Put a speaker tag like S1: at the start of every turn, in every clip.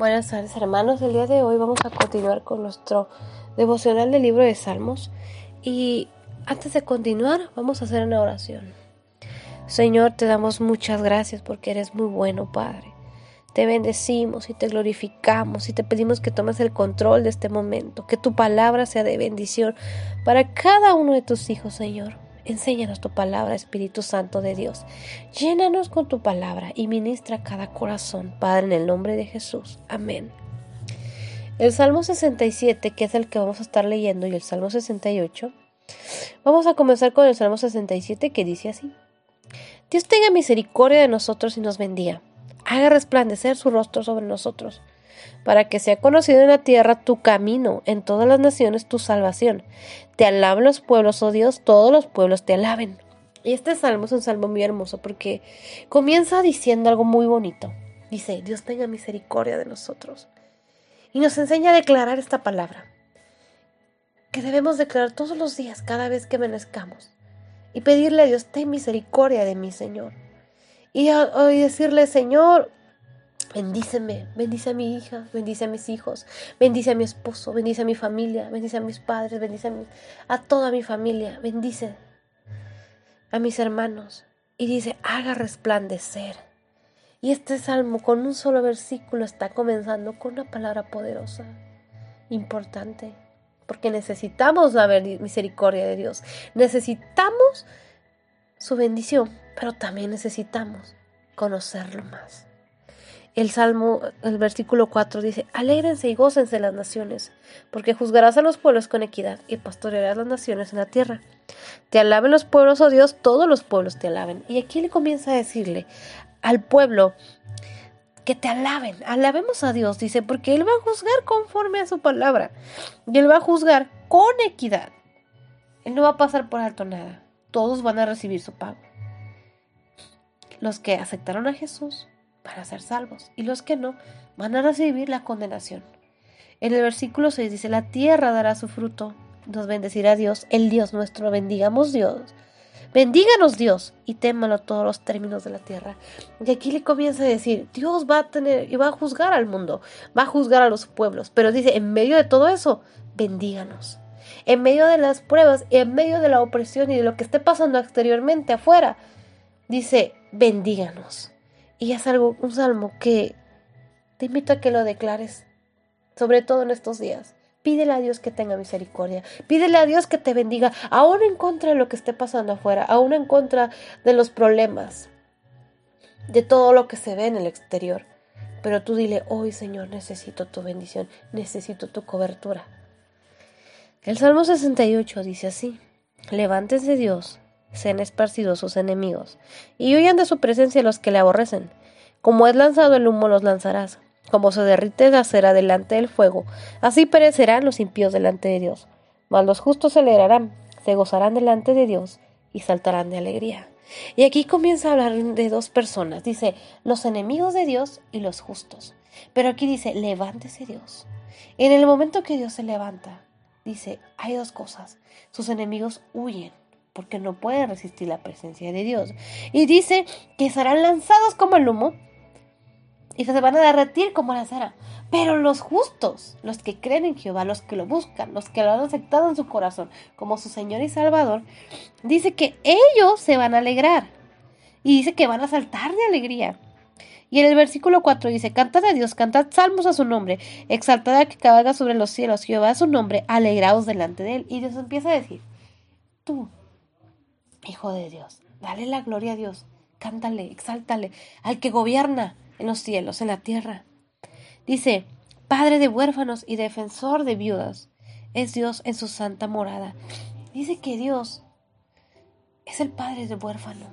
S1: Buenas tardes hermanos, el día de hoy vamos a continuar con nuestro devocional del libro de Salmos y antes de continuar vamos a hacer una oración. Señor, te damos muchas gracias porque eres muy bueno, Padre. Te bendecimos y te glorificamos y te pedimos que tomes el control de este momento, que tu palabra sea de bendición para cada uno de tus hijos, Señor. Enséñanos tu palabra, Espíritu Santo de Dios. Llénanos con tu palabra y ministra cada corazón, Padre, en el nombre de Jesús. Amén. El Salmo 67, que es el que vamos a estar leyendo, y el Salmo 68, vamos a comenzar con el Salmo 67 que dice así. Dios tenga misericordia de nosotros y nos bendiga. Haga resplandecer su rostro sobre nosotros para que sea conocido en la tierra tu camino, en todas las naciones tu salvación. Te alaben los pueblos, oh Dios, todos los pueblos te alaben. Y este salmo es un salmo muy hermoso porque comienza diciendo algo muy bonito. Dice, Dios tenga misericordia de nosotros. Y nos enseña a declarar esta palabra, que debemos declarar todos los días, cada vez que amanezcamos. Y pedirle a Dios, ten misericordia de mí, Señor. Y, y decirle, Señor, Bendíceme, bendice a mi hija, bendice a mis hijos, bendice a mi esposo, bendice a mi familia, bendice a mis padres, bendice a, toda mi familia, bendice a mis hermanos. Y dice, haga resplandecer. Y este salmo con un solo versículo está comenzando con una palabra poderosa, importante, porque necesitamos la misericordia de Dios, necesitamos su bendición, pero también necesitamos conocerlo más. El Salmo, el versículo 4 dice, alégrense y gócense las naciones, porque juzgarás a los pueblos con equidad y pastorearás las naciones en la tierra. Te alaben los pueblos, oh Dios, todos los pueblos te alaben. Y aquí le comienza a decirle al pueblo que te alaben, alabemos a Dios, dice, porque Él va a juzgar conforme a su palabra. Y Él va a juzgar con equidad. Él no va a pasar por alto nada. Todos van a recibir su pago. Los que aceptaron a Jesús para ser salvos, y los que no van a recibir la condenación. En el versículo 6 dice, la tierra dará su fruto, nos bendecirá Dios, el Dios nuestro, bendigamos Dios. Bendíganos Dios y témalo todos los términos de la tierra. Y aquí le comienza a decir, Dios va a tener y va a juzgar al mundo, va a juzgar a los pueblos, pero dice, en medio de todo eso, bendíganos. En medio de las pruebas en medio de la opresión y de lo que esté pasando exteriormente afuera, dice, bendíganos. Y es algo, un salmo que te invito a que lo declares, sobre todo en estos días. Pídele a Dios que tenga misericordia. Pídele a Dios que te bendiga, aún en contra de lo que esté pasando afuera, aún en contra de los problemas, de todo lo que se ve en el exterior. Pero tú dile, hoy Señor, necesito tu bendición, necesito tu cobertura. El Salmo 68 dice así, levántense Dios sean esparcidos sus enemigos, y huyan de su presencia los que le aborrecen. Como es lanzado el humo, los lanzarás. Como se derrite la cera delante del fuego, así perecerán los impíos delante de Dios. Mas los justos se alegrarán, se gozarán delante de Dios y saltarán de alegría. Y aquí comienza a hablar de dos personas. Dice los enemigos de Dios y los justos. Pero aquí dice, levántese Dios. En el momento que Dios se levanta, dice, hay dos cosas. Sus enemigos huyen porque no pueden resistir la presencia de Dios. Y dice que serán lanzados como el humo y se van a derretir como la cera. Pero los justos, los que creen en Jehová, los que lo buscan, los que lo han aceptado en su corazón como su Señor y Salvador, dice que ellos se van a alegrar. Y dice que van a saltar de alegría. Y en el versículo 4 dice, cantad a Dios, cantad salmos a su nombre, exaltad a que cabalga sobre los cielos, Jehová a su nombre, alegraos delante de él. Y Dios empieza a decir, tú, Hijo de Dios, dale la gloria a Dios, cántale, exáltale al que gobierna en los cielos, en la tierra. Dice, Padre de huérfanos y defensor de viudas, es Dios en su santa morada. Dice que Dios es el Padre del huérfano.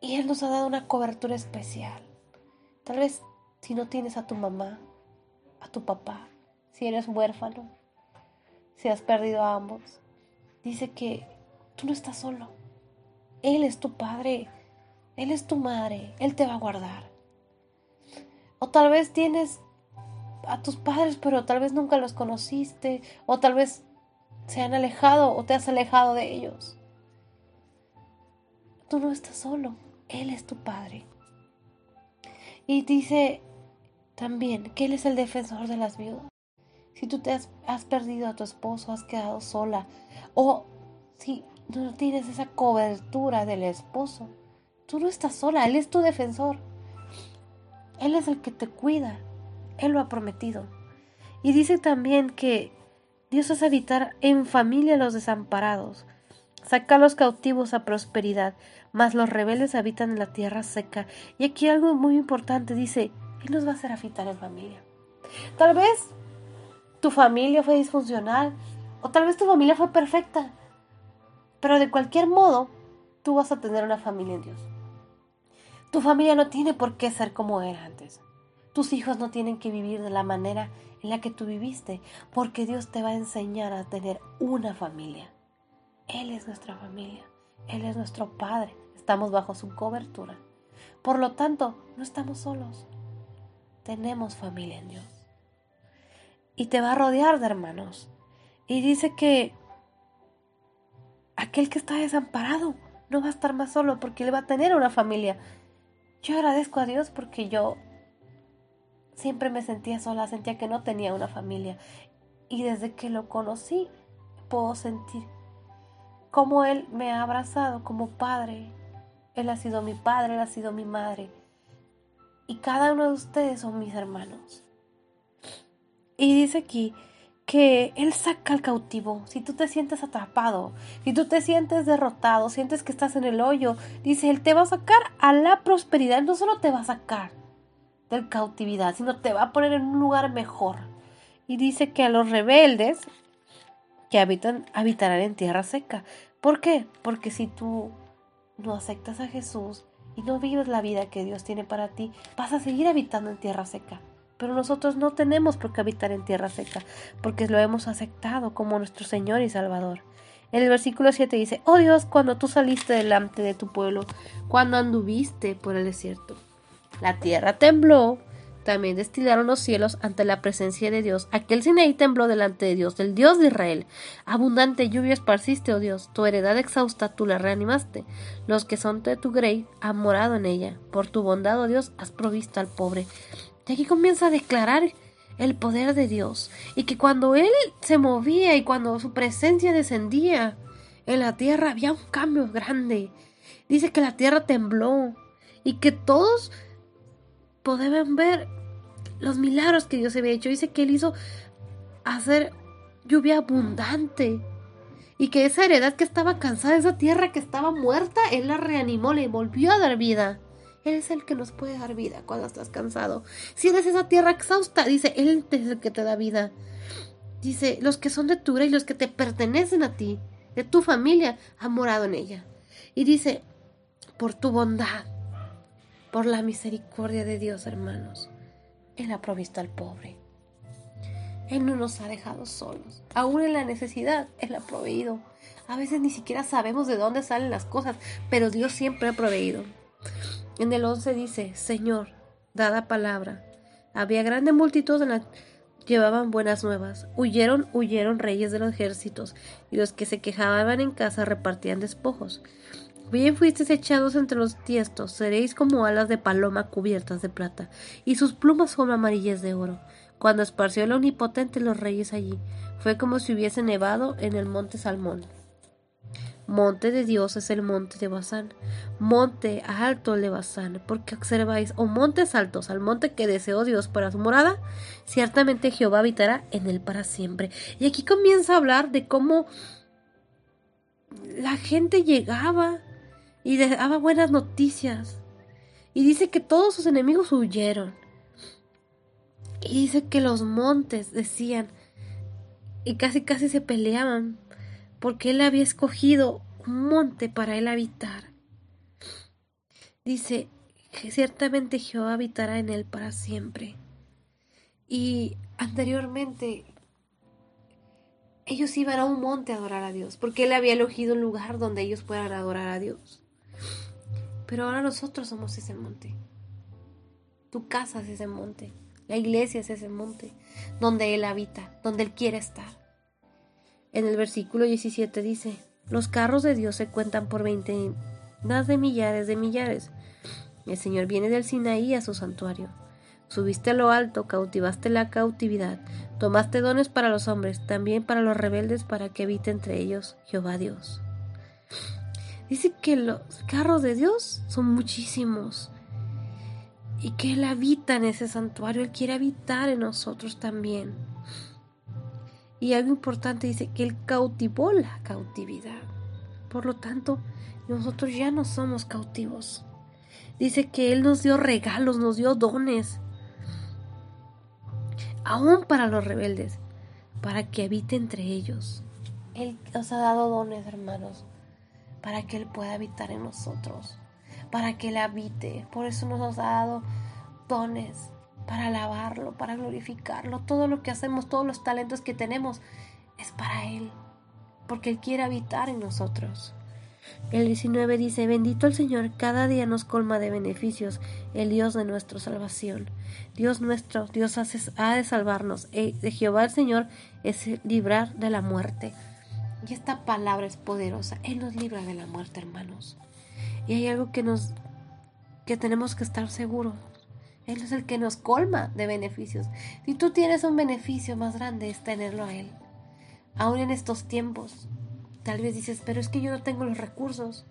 S1: Y Él nos ha dado una cobertura especial. Tal vez si no tienes a tu mamá, a tu papá, si eres huérfano, si has perdido a ambos, dice que Tú no estás solo. Él es tu padre. Él es tu madre. Él te va a guardar. O tal vez tienes a tus padres, pero tal vez nunca los conociste. O tal vez se han alejado o te has alejado de ellos. Tú no estás solo. Él es tu padre. Y dice también que Él es el defensor de las viudas. Si tú te has, has perdido a tu esposo, has quedado sola, o si no tienes esa cobertura del esposo, tú no estás sola, Él es tu defensor. Él es el que te cuida, Él lo ha prometido. Y dice también que Dios hace habitar en familia a los desamparados, saca a los cautivos a prosperidad, mas los rebeldes habitan en la tierra seca. Y aquí algo muy importante dice, Él nos va a hacer habitar en familia. Tal vez tu familia fue disfuncional o tal vez tu familia fue perfecta, pero de cualquier modo, tú vas a tener una familia en Dios. Tu familia no tiene por qué ser como era antes. Tus hijos no tienen que vivir de la manera en la que tú viviste, porque Dios te va a enseñar a tener una familia. Él es nuestra familia, Él es nuestro Padre, estamos bajo su cobertura. Por lo tanto, no estamos solos, tenemos familia en Dios. Y te va a rodear de hermanos. Y dice que aquel que está desamparado no va a estar más solo porque él va a tener una familia. Yo agradezco a Dios porque yo siempre me sentía sola, sentía que no tenía una familia. Y desde que lo conocí, puedo sentir cómo Él me ha abrazado como padre. Él ha sido mi padre, Él ha sido mi madre. Y cada uno de ustedes son mis hermanos. Y dice aquí que Él saca al cautivo. Si tú te sientes atrapado, si tú te sientes derrotado, sientes que estás en el hoyo, dice, Él te va a sacar a la prosperidad. no solo te va a sacar del cautividad, sino te va a poner en un lugar mejor. Y dice que a los rebeldes que habitan, habitarán en tierra seca. ¿Por qué? Porque si tú no aceptas a Jesús y no vives la vida que Dios tiene para ti, vas a seguir habitando en tierra seca. Pero nosotros no tenemos por qué habitar en tierra seca, porque lo hemos aceptado como nuestro Señor y Salvador. En el versículo 7 dice, oh Dios, cuando tú saliste delante de tu pueblo, cuando anduviste por el desierto, la tierra tembló, también destilaron los cielos ante la presencia de Dios. Aquel Sinaí tembló delante de Dios, del Dios de Israel. Abundante lluvia esparciste, oh Dios. Tu heredad exhausta tú la reanimaste. Los que son de tu grey han morado en ella. Por tu bondad, oh Dios, has provisto al pobre. Y aquí comienza a declarar el poder de Dios. Y que cuando Él se movía y cuando su presencia descendía en la tierra había un cambio grande. Dice que la tierra tembló y que todos podían ver los milagros que Dios había hecho. Dice que Él hizo hacer lluvia abundante. Y que esa heredad que estaba cansada, esa tierra que estaba muerta, Él la reanimó, le volvió a dar vida. Él es el que nos puede dar vida cuando estás cansado. Si eres esa tierra exhausta, dice, Él es el que te da vida. Dice, los que son de tu y los que te pertenecen a ti, de tu familia, han morado en ella. Y dice, por tu bondad, por la misericordia de Dios, hermanos, Él ha provisto al pobre. Él no nos ha dejado solos. Aún en la necesidad, Él ha proveído. A veces ni siquiera sabemos de dónde salen las cosas, pero Dios siempre ha proveído. En el 11 dice, Señor, dada palabra. Había grande multitud en la... Llevaban buenas nuevas. Huyeron, huyeron reyes de los ejércitos, y los que se quejaban en casa repartían despojos. Bien fuisteis echados entre los tiestos, seréis como alas de paloma cubiertas de plata, y sus plumas son amarillas de oro. Cuando esparció el omnipotente los reyes allí, fue como si hubiese nevado en el monte Salmón. Monte de Dios es el monte de Basán, monte alto de Basán, porque observáis, o montes altos, al monte que deseó Dios para su morada, ciertamente Jehová habitará en él para siempre. Y aquí comienza a hablar de cómo la gente llegaba y daba buenas noticias. Y dice que todos sus enemigos huyeron. Y dice que los montes decían, y casi casi se peleaban porque él había escogido un monte para él habitar. Dice que ciertamente Jehová habitará en él para siempre. Y anteriormente ellos iban a un monte a adorar a Dios, porque él había elegido un lugar donde ellos puedan adorar a Dios. Pero ahora nosotros somos ese monte. Tu casa es ese monte. La iglesia es ese monte donde Él habita, donde Él quiere estar. En el versículo 17 dice, los carros de Dios se cuentan por veintenas de millares de millares. El Señor viene del Sinaí a su santuario. Subiste a lo alto, cautivaste la cautividad, tomaste dones para los hombres, también para los rebeldes, para que habite entre ellos Jehová Dios. Dice que los carros de Dios son muchísimos y que Él habita en ese santuario, Él quiere habitar en nosotros también. Y algo importante dice que Él cautivó la cautividad. Por lo tanto, nosotros ya no somos cautivos. Dice que Él nos dio regalos, nos dio dones aún para los rebeldes, para que habite entre ellos. Él nos ha dado dones, hermanos, para que Él pueda habitar en nosotros, para que Él habite. Por eso nos ha dado dones para alabarlo, para glorificarlo. Todo lo que hacemos, todos los talentos que tenemos, es para Él, porque Él quiere habitar en nosotros. El 19 dice, bendito el Señor, cada día nos colma de beneficios, el Dios de nuestra salvación. Dios nuestro, Dios ha de salvarnos. E de Jehová el Señor es librar de la muerte. Y esta palabra es poderosa. Él nos libra de la muerte, hermanos. Y hay algo que nos que tenemos que estar seguros. Él es el que nos colma de beneficios. Si tú tienes un beneficio más grande es tenerlo a Él. Aún en estos tiempos, Tal vez dices, pero es que yo no tengo los recursos,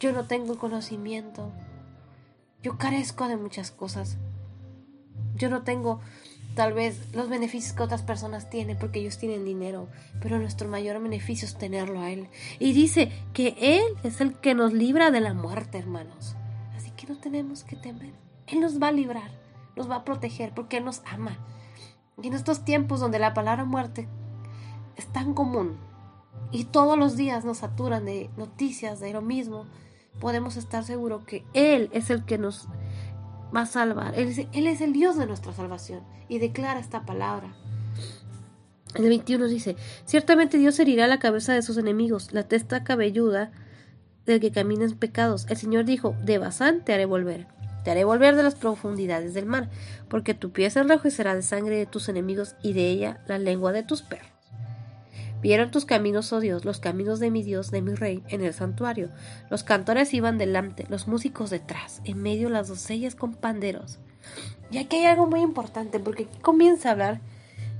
S1: yo no tengo el conocimiento, yo carezco de muchas cosas, yo no tengo tal vez los beneficios que otras personas tienen porque ellos tienen dinero, pero nuestro mayor beneficio es tenerlo a Él. Y dice que Él es el que nos libra de la muerte, hermanos. Así que no tenemos que temer. Él nos va a librar, nos va a proteger porque Él nos ama. Y en estos tiempos donde la palabra muerte es tan común, y todos los días nos saturan de noticias de lo mismo, podemos estar seguros que Él es el que nos va a salvar. Él es, el Dios de nuestra salvación y declara esta palabra. El 21 dice, ciertamente Dios herirá la cabeza de sus enemigos, la testa cabelluda del que camina en pecados. El Señor dijo, de Basán te haré volver, te haré volver de las profundidades del mar, porque tu pie se enrojecerá de sangre de tus enemigos y de ella la lengua de tus perros. Vieron tus caminos, oh Dios, los caminos de mi Dios, de mi Rey, en el santuario. Los cantores iban delante, los músicos detrás, en medio las doncellas con panderos. Y aquí hay algo muy importante, porque aquí comienza a hablar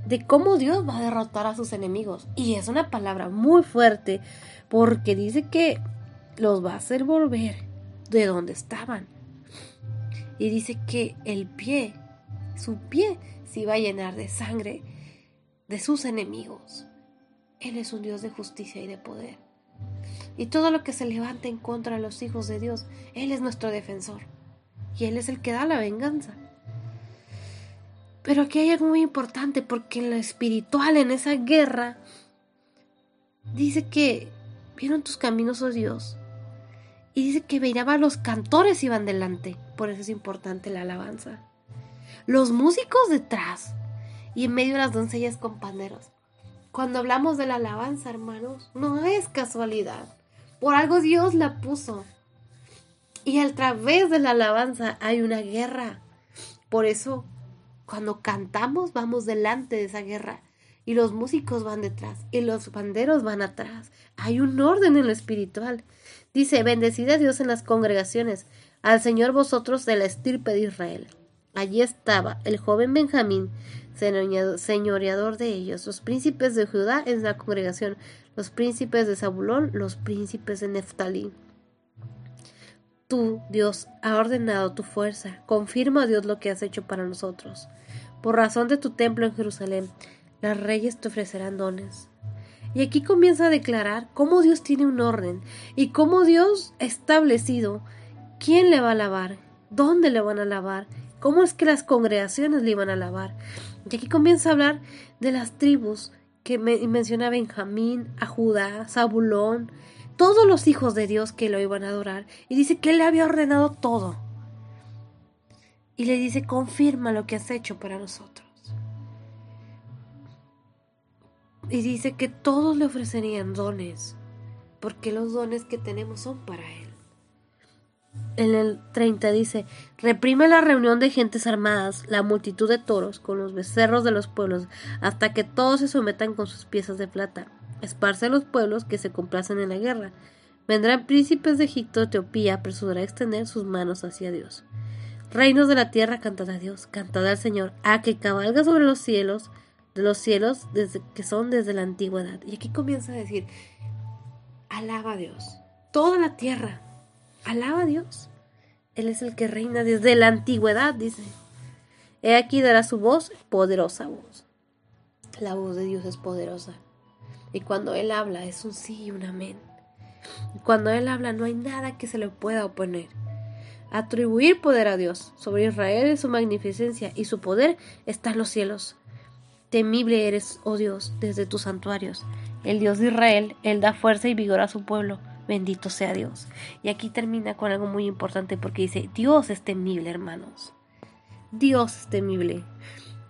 S1: de cómo Dios va a derrotar a sus enemigos. Y es una palabra muy fuerte, porque dice que los va a hacer volver de donde estaban. Y dice que el pie, su pie, se iba a llenar de sangre de sus enemigos. Él es un Dios de justicia y de poder. Y todo lo que se levante en contra de los hijos de Dios, Él es nuestro defensor. Y Él es el que da la venganza. Pero aquí hay algo muy importante porque en lo espiritual, en esa guerra, dice que vieron tus caminos, oh Dios. Y dice que veía los cantores iban delante. Por eso es importante la alabanza. Los músicos detrás. Y en medio de las doncellas con panderos. Cuando hablamos de la alabanza, hermanos, no es casualidad. Por algo Dios la puso. Y a través de la alabanza hay una guerra. Por eso, cuando cantamos, vamos delante de esa guerra. Y los músicos van detrás. Y los banderos van atrás. Hay un orden en lo espiritual. Dice, bendecid a Dios en las congregaciones, al Señor vosotros de la estirpe de Israel. Allí estaba el joven Benjamín, señoreador de ellos, los príncipes de Judá en la congregación, los príncipes de Zabulón, los príncipes de Neftalí. Tú, Dios, ha ordenado tu fuerza, confirma, Dios, lo que has hecho para nosotros. Por razón de tu templo en Jerusalén, las reyes te ofrecerán dones. Y aquí comienza a declarar cómo Dios tiene un orden y cómo Dios ha establecido quién le va a alabar, dónde le van a alabar, cómo es que las congregaciones le iban a alabar. Y aquí comienza a hablar de las tribus que menciona Benjamín, a Judá, Zabulón, todos los hijos de Dios que lo iban a adorar. Y dice que él le había ordenado todo. Y le dice, confirma lo que has hecho para nosotros. Y dice que todos le ofrecerían dones, porque los dones que tenemos son para él en el 30 dice, reprime la reunión de gentes armadas, la multitud de toros, con los becerros de los pueblos, hasta que todos se sometan con sus piezas de plata. Esparce a los pueblos que se complacen en la guerra. Vendrán príncipes de Egipto, Etiopía, apresurará a extender sus manos hacia Dios. Reinos de la tierra, cantad a Dios, cantad al Señor, a que cabalga sobre los cielos, de los cielos desde, que son desde la antigüedad. Y aquí comienza a decir, alaba a Dios, toda la tierra, alaba a Dios. Él es el que reina desde la antigüedad, dice. He aquí dará su voz, poderosa voz. La voz de Dios es poderosa. Y cuando Él habla es un sí y un amén. Cuando Él habla no hay nada que se le pueda oponer. Atribuir poder a Dios sobre Israel es su magnificencia y su poder está en los cielos. Temible eres, oh Dios, desde tus santuarios. El Dios de Israel, Él da fuerza y vigor a su pueblo. Bendito sea Dios. Y aquí termina con algo muy importante porque dice, Dios es temible, hermanos. Dios es temible.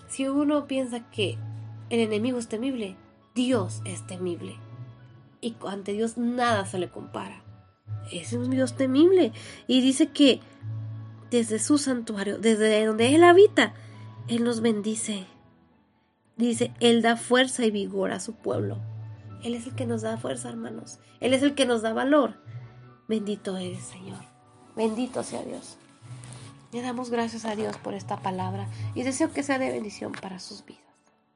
S1: Si uno piensa que el enemigo es temible, Dios es temible. Y ante Dios nada se le compara. Es un Dios temible. Y dice que desde su santuario, desde donde Él habita, Él nos bendice. Dice, Él da fuerza y vigor a su pueblo. Él es el que nos da fuerza, hermanos. Él es el que nos da valor. Bendito eres, Señor. Bendito sea Dios. Le damos gracias a Dios por esta palabra y deseo que sea de bendición para sus vidas.